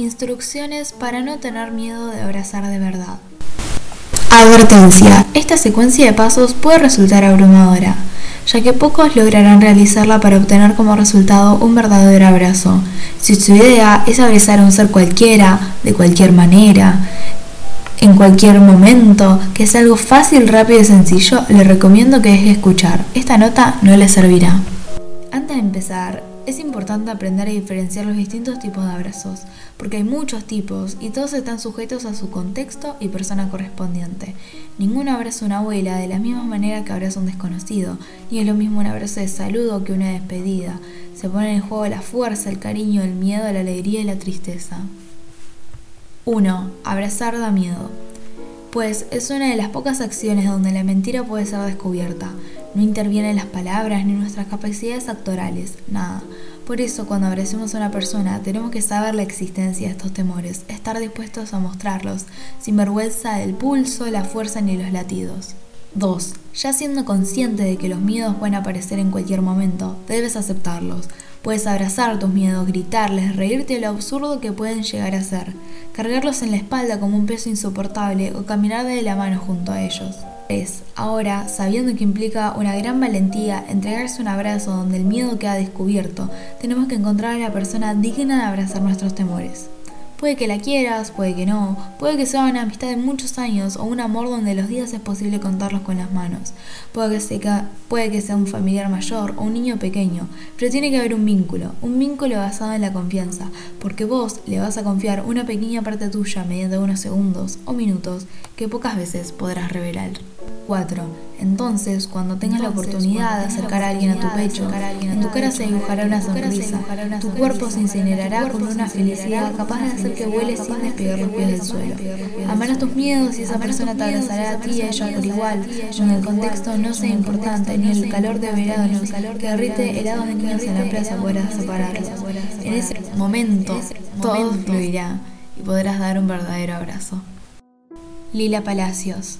Instrucciones para no tener miedo de abrazar de verdad. Advertencia. Esta secuencia de pasos puede resultar abrumadora, ya que pocos lograrán realizarla para obtener como resultado un verdadero abrazo. Si su idea es abrazar a un ser cualquiera, de cualquier manera, en cualquier momento, que es algo fácil, rápido y sencillo, le recomiendo que deje escuchar. Esta nota no le servirá. Antes de empezar, es importante aprender a diferenciar los distintos tipos de abrazos, porque hay muchos tipos y todos están sujetos a su contexto y persona correspondiente. Ninguno abraza a una abuela de la misma manera que abraza a un desconocido, ni es lo mismo un abrazo de saludo que una despedida. Se pone en juego la fuerza, el cariño, el miedo, la alegría y la tristeza. 1. Abrazar da miedo. Pues es una de las pocas acciones donde la mentira puede ser descubierta. No intervienen las palabras ni nuestras capacidades actorales, nada. Por eso cuando abracemos a una persona tenemos que saber la existencia de estos temores, estar dispuestos a mostrarlos, sin vergüenza del pulso, la fuerza ni los latidos. 2. Ya siendo consciente de que los miedos pueden aparecer en cualquier momento, debes aceptarlos. Puedes abrazar tus miedos, gritarles, reírte de lo absurdo que pueden llegar a ser, cargarlos en la espalda como un peso insoportable o caminar de la mano junto a ellos. Ahora, sabiendo que implica una gran valentía entregarse un abrazo donde el miedo queda descubierto, tenemos que encontrar a la persona digna de abrazar nuestros temores. Puede que la quieras, puede que no, puede que sea una amistad de muchos años o un amor donde los días es posible contarlos con las manos. Puede que, sea, puede que sea un familiar mayor o un niño pequeño, pero tiene que haber un vínculo, un vínculo basado en la confianza, porque vos le vas a confiar una pequeña parte tuya mediante unos segundos o minutos que pocas veces podrás revelar. 4. Entonces, cuando tengas la oportunidad de acercar a alguien a tu pecho, en tu cara se dibujará una sonrisa, tu cuerpo se incinerará con una felicidad capaz de hacer que vueles sin despegar los pies del suelo. Amarás tus miedos y esa persona te abrazará a ti y a ella por igual, en el contexto no sea importante, ni el calor de verano que derrite helados de niños en la plaza podrás separarlos. En ese momento, todo fluirá y podrás dar un verdadero abrazo. Lila Palacios